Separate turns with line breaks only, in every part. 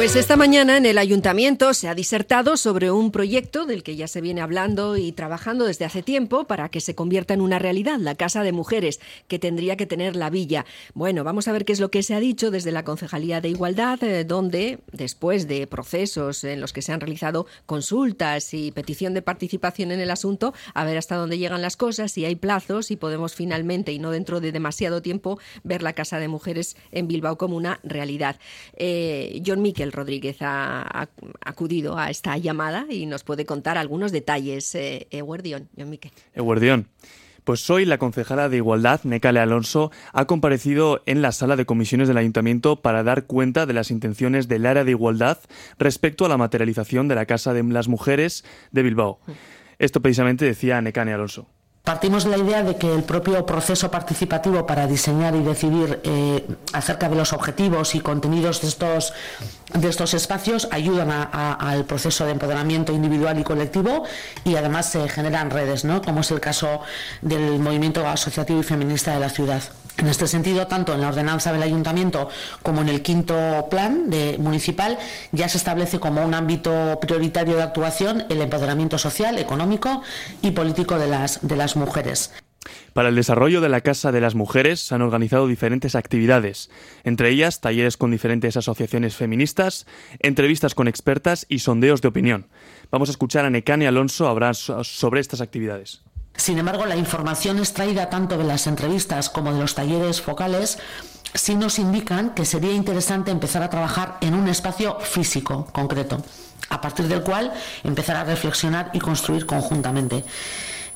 Pues esta mañana en el ayuntamiento se ha disertado sobre un proyecto del que ya se viene hablando y trabajando desde hace tiempo para que se convierta en una realidad, la Casa de Mujeres, que tendría que tener la villa. Bueno, vamos a ver qué es lo que se ha dicho desde la Concejalía de Igualdad, eh, donde, después de procesos en los que se han realizado consultas y petición de participación en el asunto, a ver hasta dónde llegan las cosas, si hay plazos y podemos finalmente, y no dentro de demasiado tiempo, ver la Casa de Mujeres en Bilbao como una realidad. Eh, John Rodríguez ha, acudido a esta llamada y nos puede contar algunos detalles. Eh, Eguardión, John Miquel.
Pues hoy la concejala de Igualdad, Necale Alonso, ha comparecido en la sala de comisiones del Ayuntamiento para dar cuenta de las intenciones del área de igualdad respecto a la materialización de la Casa de las Mujeres de Bilbao. Mm. Esto precisamente decía Necane Alonso.
Partimos la idea de que el propio proceso participativo para diseñar y decidir eh, acerca de los objetivos y contenidos de estos, de estos espacios ayudan al proceso de empoderamiento individual y colectivo y además se generan redes, ¿no? como es el caso del movimiento asociativo y feminista de la ciudad. En este sentido, tanto en la ordenanza del ayuntamiento como en el quinto plan de municipal ya se establece como un ámbito prioritario de actuación el empoderamiento social, económico y político de las, de las mujeres.
Para el desarrollo de la Casa de las Mujeres se han organizado diferentes actividades, entre ellas talleres con diferentes asociaciones feministas, entrevistas con expertas y sondeos de opinión. Vamos a escuchar a Necane Alonso hablar sobre estas actividades.
Sin embargo, la información extraída tanto de las entrevistas como de los talleres focales sí nos indican que sería interesante empezar a trabajar en un espacio físico concreto, a partir del cual empezar a reflexionar y construir conjuntamente.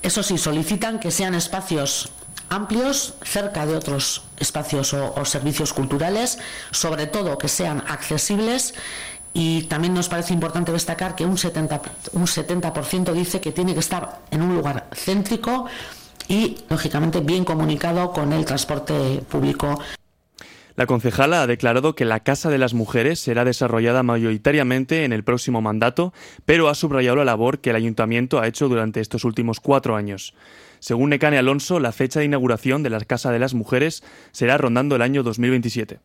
Eso sí, solicitan que sean espacios amplios, cerca de otros espacios o, o servicios culturales, sobre todo que sean accesibles y también nos parece importante destacar que un 70%, un 70 dice que tiene que estar en un lugar céntrico y, lógicamente, bien comunicado con el transporte público.
La concejala ha declarado que la Casa de las Mujeres será desarrollada mayoritariamente en el próximo mandato, pero ha subrayado la labor que el ayuntamiento ha hecho durante estos últimos cuatro años. Según Necane Alonso, la fecha de inauguración de la Casa de las Mujeres será rondando el año 2027.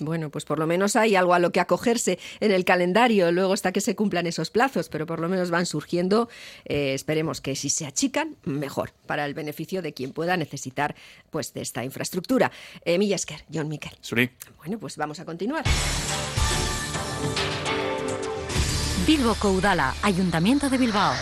Bueno, pues por lo menos hay algo a lo que acogerse en el calendario. Luego está que se cumplan esos plazos, pero por lo menos van surgiendo. Eh, esperemos que si se achican, mejor, para el beneficio de quien pueda necesitar pues, de esta infraestructura. Eh, Millasker, John Miquel. Bueno, pues vamos a continuar.
Bilbo Coudala, Ayuntamiento de Bilbao.